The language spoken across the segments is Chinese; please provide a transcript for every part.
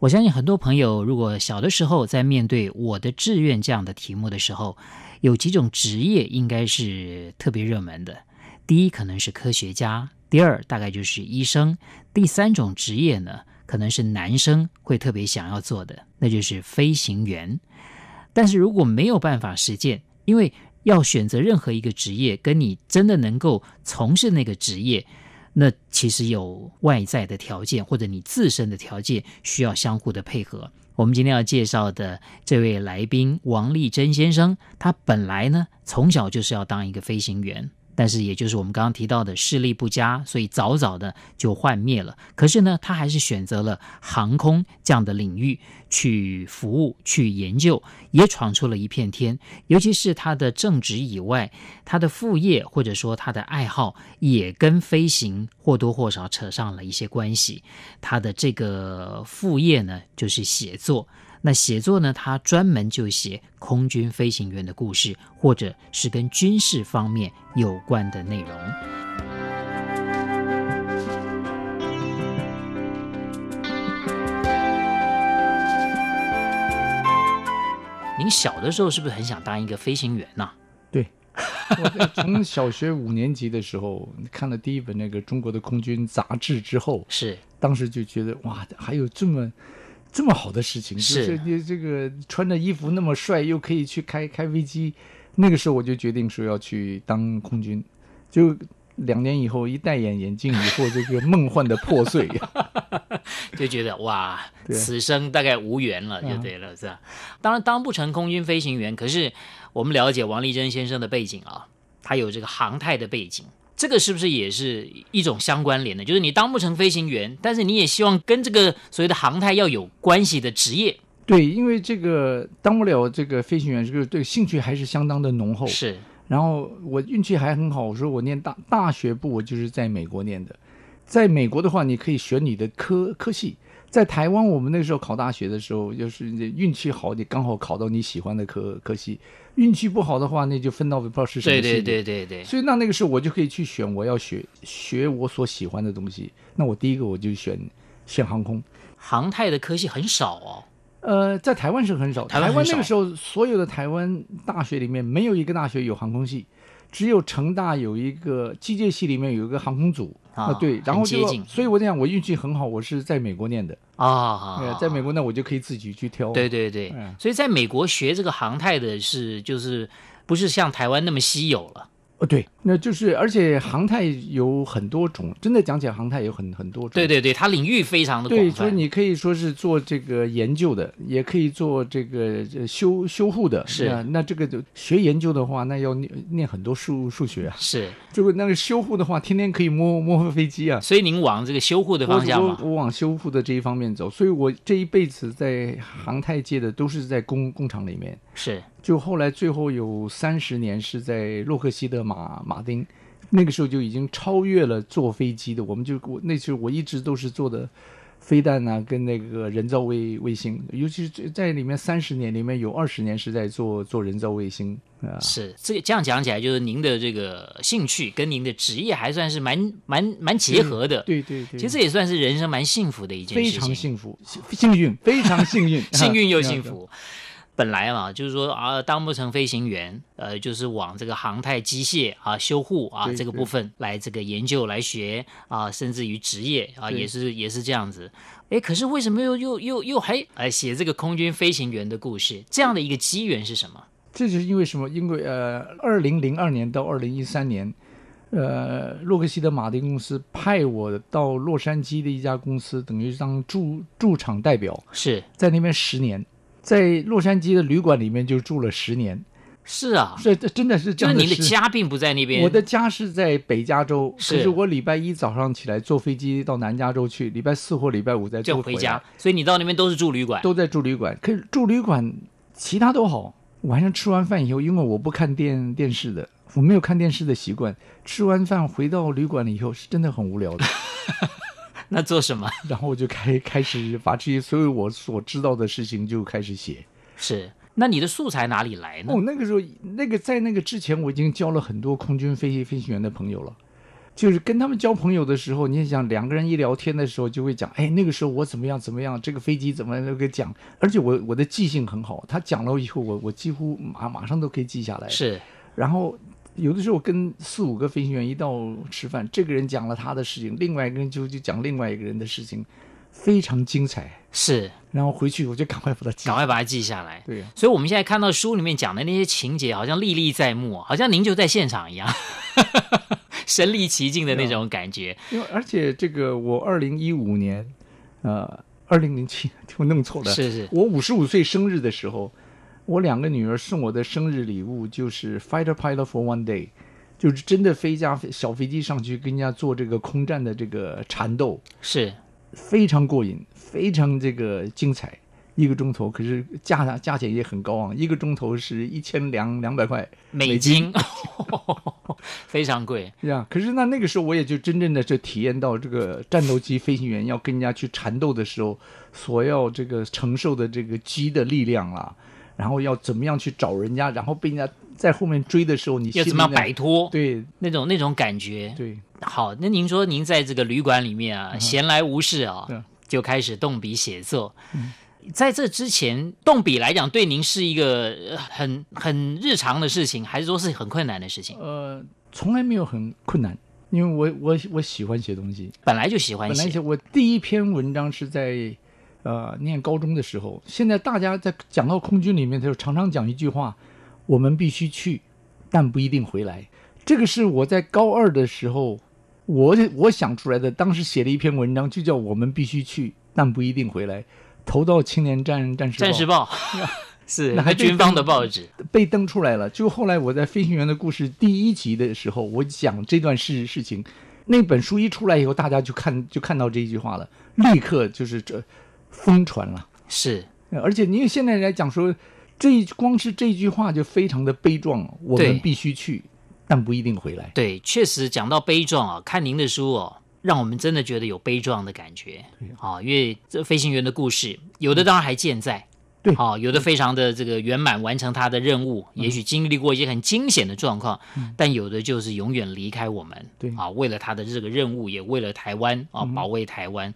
我相信很多朋友，如果小的时候在面对我的志愿这样的题目的时候，有几种职业应该是特别热门的。第一，可能是科学家；第二，大概就是医生；第三种职业呢，可能是男生会特别想要做的，那就是飞行员。但是如果没有办法实践，因为要选择任何一个职业，跟你真的能够从事那个职业。那其实有外在的条件，或者你自身的条件需要相互的配合。我们今天要介绍的这位来宾王立珍先生，他本来呢，从小就是要当一个飞行员。但是，也就是我们刚刚提到的视力不佳，所以早早的就幻灭了。可是呢，他还是选择了航空这样的领域去服务、去研究，也闯出了一片天。尤其是他的正职以外，他的副业或者说他的爱好，也跟飞行或多或少扯上了一些关系。他的这个副业呢，就是写作。那写作呢，他专门就写空军飞行员的故事，或者是跟军事方面有关的内容。您小的时候是不是很想当一个飞行员呢？啊？对，我从小学五年级的时候看了第一本那个中国的空军杂志之后，是当时就觉得哇，还有这么。这么好的事情，是就是你这个穿着衣服那么帅，又可以去开开飞机。那个时候我就决定说要去当空军。就两年以后，一戴眼眼镜以后，这个梦幻的破碎，就觉得哇，此生大概无缘了，就对了，是吧？当然当不成空军飞行员，可是我们了解王立珍先生的背景啊，他有这个航太的背景。这个是不是也是一种相关联的？就是你当不成飞行员，但是你也希望跟这个所谓的航太要有关系的职业。对，因为这个当不了这个飞行员，这个对兴趣还是相当的浓厚。是，然后我运气还很好，我说我念大大学部，我就是在美国念的。在美国的话，你可以选你的科科系。在台湾，我们那时候考大学的时候，就是运气好，你刚好考到你喜欢的科科系；运气不好的话，那就分到不知道是什么系。对对对对对。所以那那个时候，我就可以去选我要学学我所喜欢的东西。那我第一个我就选选航空。航太的科系很少哦。呃，在台湾是很少。台湾很少。台湾那个时候，所有的台湾大学里面没有一个大学有航空系。只有成大有一个机械系，里面有一个航空组啊，对，然后就，所以我讲我运气很好，我是在美国念的。啊，对，在美国那我就可以自己去挑，对对对，所以在美国学这个航太的是就是不是像台湾那么稀有了。哦，对，那就是，而且航太有很多种，真的讲起来，航太有很很多种。对对对，它领域非常的广。对，所以你可以说是做这个研究的，也可以做这个修修护的。是啊，那这个学研究的话，那要念念很多数数学啊。是，这个那个修护的话，天天可以摸摸飞机啊。所以您往这个修护的方向吗？我我往修护的这一方面走，所以我这一辈子在航太界的都是在工工厂里面。是。就后来最后有三十年是在洛克希德马马丁，那个时候就已经超越了坐飞机的。我们就我那时候我一直都是坐的飞弹啊，跟那个人造卫卫星，尤其是在里面三十年里面有二十年是在做做人造卫星啊。是这个这样讲起来，就是您的这个兴趣跟您的职业还算是蛮蛮蛮结合的。对对对，其实这也算是人生蛮幸福的一件事情。非常幸福，幸运，非常幸运，幸运又幸福。本来嘛，就是说啊，当不成飞行员，呃，就是往这个航太机械啊、修护啊这个部分来这个研究来学啊，甚至于职业啊，也是也是这样子。哎，可是为什么又又又又还哎写这个空军飞行员的故事？这样的一个机缘是什么？这就是因为什么？因为呃，二零零二年到二零一三年，呃，洛克希德马丁公司派我到洛杉矶的一家公司，等于当驻驻场代表，是在那边十年。在洛杉矶的旅馆里面就住了十年，是啊，所以这真的是这样的。就是您的家并不在那边，我的家是在北加州，是可是我礼拜一早上起来坐飞机到南加州去，礼拜四或礼拜五再坐回，就回家。所以你到那边都是住旅馆，都在住旅馆。可是住旅馆其他都好。晚上吃完饭以后，因为我不看电电视的，我没有看电视的习惯。吃完饭回到旅馆了以后，是真的很无聊的。那做什么？然后我就开开始把这些所有我所知道的事情就开始写。是，那你的素材哪里来呢？哦，那个时候，那个在那个之前，我已经交了很多空军飞行飞行员的朋友了。就是跟他们交朋友的时候，你想两个人一聊天的时候，就会讲，哎，那个时候我怎么样怎么样，这个飞机怎么那个讲，而且我我的记性很好，他讲了以后，我我几乎马马上都可以记下来。是，然后有的时候跟四五个飞行员一道吃饭，这个人讲了他的事情，另外一个人就就讲另外一个人的事情，非常精彩。是，然后回去我就赶快把它记，赶快把它记下来。对，所以我们现在看到书里面讲的那些情节，好像历历在目，好像您就在现场一样。身临其境的那种感觉，因为而且这个我二零一五年，呃，二零零七 我弄错了，是是，我五十五岁生日的时候，我两个女儿送我的生日礼物就是 Fighter Pilot for One Day，就是真的飞架小飞机上去跟人家做这个空战的这个缠斗，是非常过瘾，非常这个精彩。一个钟头，可是价价钱也很高昂，一个钟头是一千两两百块美金，非常贵。是啊，可是那那个时候我也就真正的就体验到这个战斗机飞行员要跟人家去缠斗的时候，所要这个承受的这个机的力量啊，然后要怎么样去找人家，然后被人家在后面追的时候，你要怎么样摆脱？对，那种那种感觉。对，好，那您说您在这个旅馆里面啊，嗯、闲来无事啊，就开始动笔写作。嗯在这之前，动笔来讲，对您是一个很很日常的事情，还是说是很困难的事情？呃，从来没有很困难，因为我我我喜欢写东西，本来就喜欢写。本来写我第一篇文章是在呃念高中的时候。现在大家在讲到空军里面，他就常常讲一句话：我们必须去，但不一定回来。这个是我在高二的时候，我我想出来的。当时写了一篇文章，就叫我们必须去，但不一定回来。投到青年战战士，战士报是那还军方的报纸被登出来了。就后来我在《飞行员的故事》第一集的时候，我讲这段事事情，那本书一出来以后，大家就看就看到这一句话了，立刻就是这疯传了。是，而且您现在来讲说，这光是这句话就非常的悲壮。我们必须去，但不一定回来。对，确实讲到悲壮啊，看您的书哦。让我们真的觉得有悲壮的感觉，啊，因为这飞行员的故事，有的当然还健在，对，啊，有的非常的这个圆满完成他的任务，也许经历过一些很惊险的状况，但有的就是永远离开我们，对，啊，为了他的这个任务，也为了台湾啊，保卫台湾。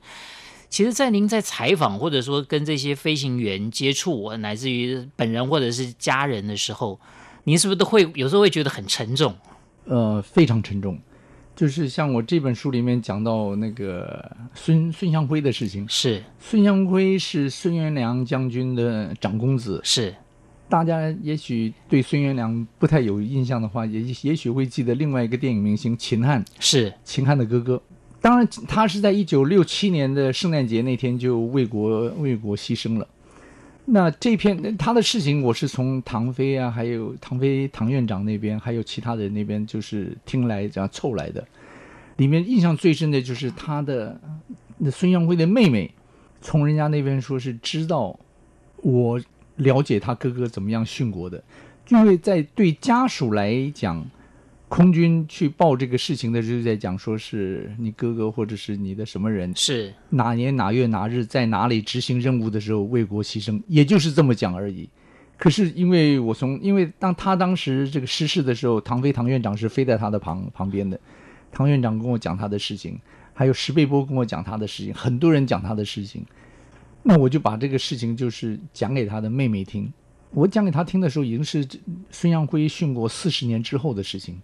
其实，在您在采访或者说跟这些飞行员接触，乃至于本人或者是家人的时候，您是不是都会有时候会觉得很沉重？呃，非常沉重。就是像我这本书里面讲到那个孙孙祥辉的事情，是孙祥辉是孙元良将军的长公子，是大家也许对孙元良不太有印象的话，也也许会记得另外一个电影明星秦汉，是秦汉的哥哥。当然，他是在一九六七年的圣诞节那天就为国为国牺牲了。那这篇他的事情，我是从唐飞啊，还有唐飞唐院长那边，还有其他人那边，就是听来这样凑来的。里面印象最深的就是他的那孙杨辉的妹妹，从人家那边说是知道我了解他哥哥怎么样殉国的，因为在对家属来讲。空军去报这个事情的时候，在讲说是你哥哥或者是你的什么人，是哪年哪月哪日在哪里执行任务的时候为国牺牲，也就是这么讲而已。可是因为我从因为当他当时这个失事的时候，唐飞唐院长是飞在他的旁旁边的，唐院长跟我讲他的事情，还有石贝波跟我讲他的事情，很多人讲他的事情，那我就把这个事情就是讲给他的妹妹听。我讲给他听的时候，已经是孙杨辉殉国四十年之后的事情。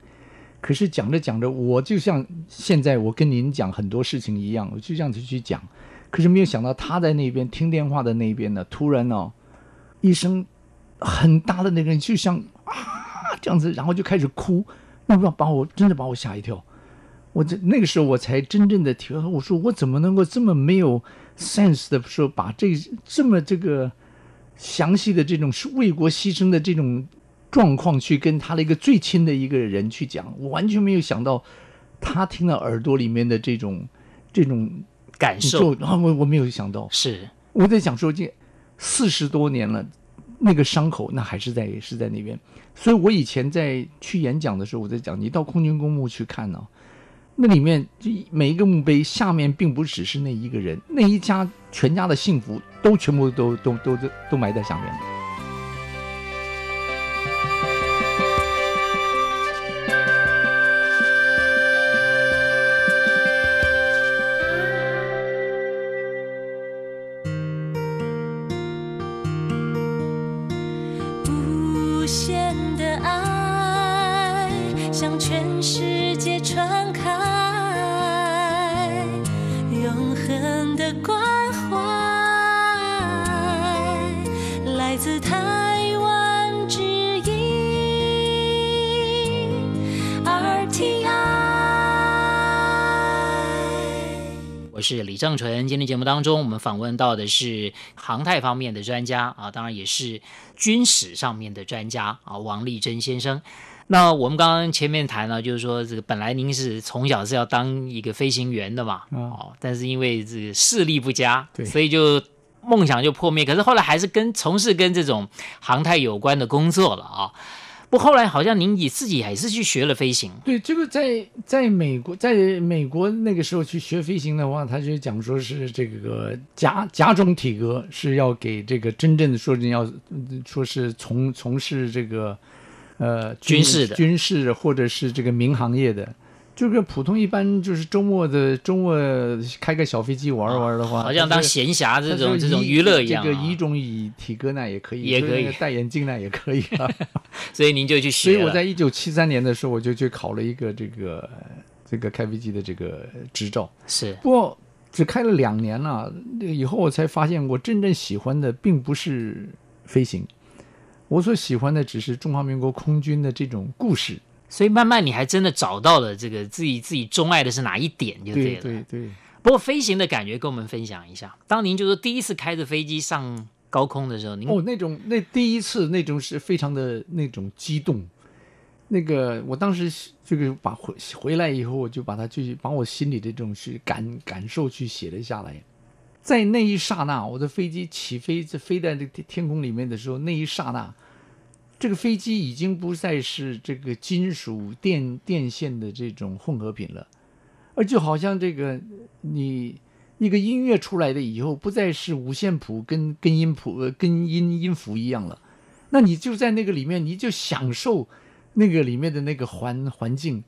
可是讲着讲着，我就像现在我跟您讲很多事情一样，我就这样子去讲。可是没有想到他在那边听电话的那边呢，突然哦，一声很大的那个，就像啊这样子，然后就开始哭，那不要把我真的把我吓一跳。我这那个时候我才真正的体会到，我说我怎么能够这么没有 sense 的说把这这么这个详细的这种是为国牺牲的这种。状况去跟他的一个最亲的一个人去讲，我完全没有想到，他听到耳朵里面的这种这种感受，啊，我我没有想到，是我在想说这四十多年了，那个伤口那还是在是在那边。所以我以前在去演讲的时候，我在讲，你到空军公墓去看呢、啊，那里面每一个墓碑下面并不只是那一个人，那一家全家的幸福都全部都都都都都埋在下面。是李正淳。今天节目当中，我们访问到的是航太方面的专家啊，当然也是军史上面的专家啊，王立珍先生。那我们刚刚前面谈了，就是说这个本来您是从小是要当一个飞行员的嘛，哦，但是因为这个视力不佳，对，所以就梦想就破灭。可是后来还是跟从事跟这种航太有关的工作了啊。不，后来好像您也自己还是去学了飞行。对，这个在在美国，在美国那个时候去学飞行的话，他就讲说是这个甲甲种体格是要给这个真正的说你要说是从从事这个呃军，军事的军事或者是这个民航业的。就跟普通一般，就是周末的周末开个小飞机玩玩的话，好像当闲暇这种这种娱乐一样。这个乙种乙体格呢也可以，也可以戴眼镜呢也可以啊。所以您就去学。所以我在一九七三年的时候，我就去考了一个这个这个开飞机的这个执照。是，不过只开了两年了，以后我才发现，我真正喜欢的并不是飞行，我所喜欢的只是中华民国空军的这种故事。所以慢慢你还真的找到了这个自己自己钟爱的是哪一点就对了。对对对。不过飞行的感觉跟我们分享一下。当您就是第一次开着飞机上高空的时候，您哦那种那第一次那种是非常的那种激动。那个我当时这个把回回来以后，我就把它去把我心里的这种是感感受去写了下来。在那一刹那，我的飞机起飞在飞在这个天空里面的时候，那一刹那。这个飞机已经不再是这个金属电电线的这种混合品了，而就好像这个你一个音乐出来的以后，不再是五线谱跟跟音谱呃跟音音符一样了，那你就在那个里面，你就享受那个里面的那个环环境，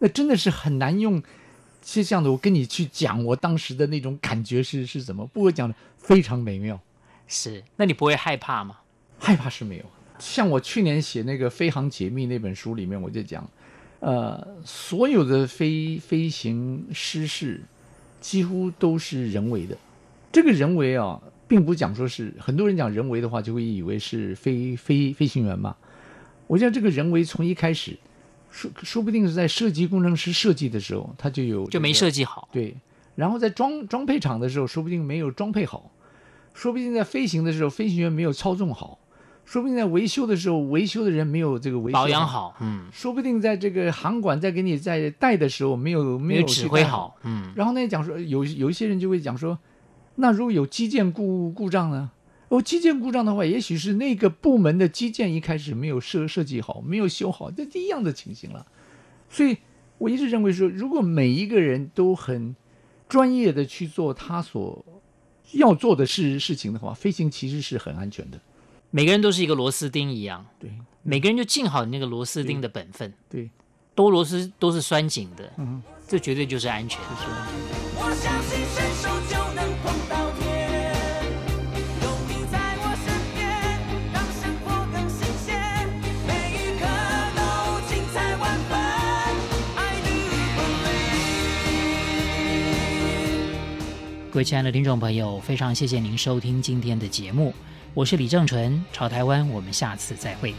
那真的是很难用就这样的我跟你去讲我当时的那种感觉是是怎么？不过讲的非常美妙。是，那你不会害怕吗？害怕是没有。像我去年写那个《飞航解密》那本书里面，我就讲，呃，所有的飞飞行失事几乎都是人为的。这个人为啊，并不讲说是很多人讲人为的话，就会以为是飞飞飞行员嘛。我觉得这个人为从一开始，说说不定是在设计工程师设计的时候，他就有、这个、就没设计好。对，然后在装装配厂的时候，说不定没有装配好，说不定在飞行的时候，飞行员没有操纵好。说不定在维修的时候，维修的人没有这个维修保养好，嗯。说不定在这个航管在给你在带的时候，没有没有指挥好，嗯。然后呢，讲说有有一些人就会讲说，那如果有机件故故障呢？哦，机件故障的话，也许是那个部门的机件一开始没有设设计好，没有修好，这一样的情形了。所以我一直认为说，如果每一个人都很专业的去做他所要做的事事情的话，飞行其实是很安全的。每个人都是一个螺丝钉一样，对，每个人就尽好你那个螺丝钉的本分，对，对多螺丝都是拴紧的，嗯，这绝对就是安全。我相信伸手就能碰到天，有你在我身边，让生活更新鲜，每一刻都精彩万分。I do believe。各位亲爱的听众朋友，非常谢谢您收听今天的节目。我是李正淳，朝台湾，我们下次再会。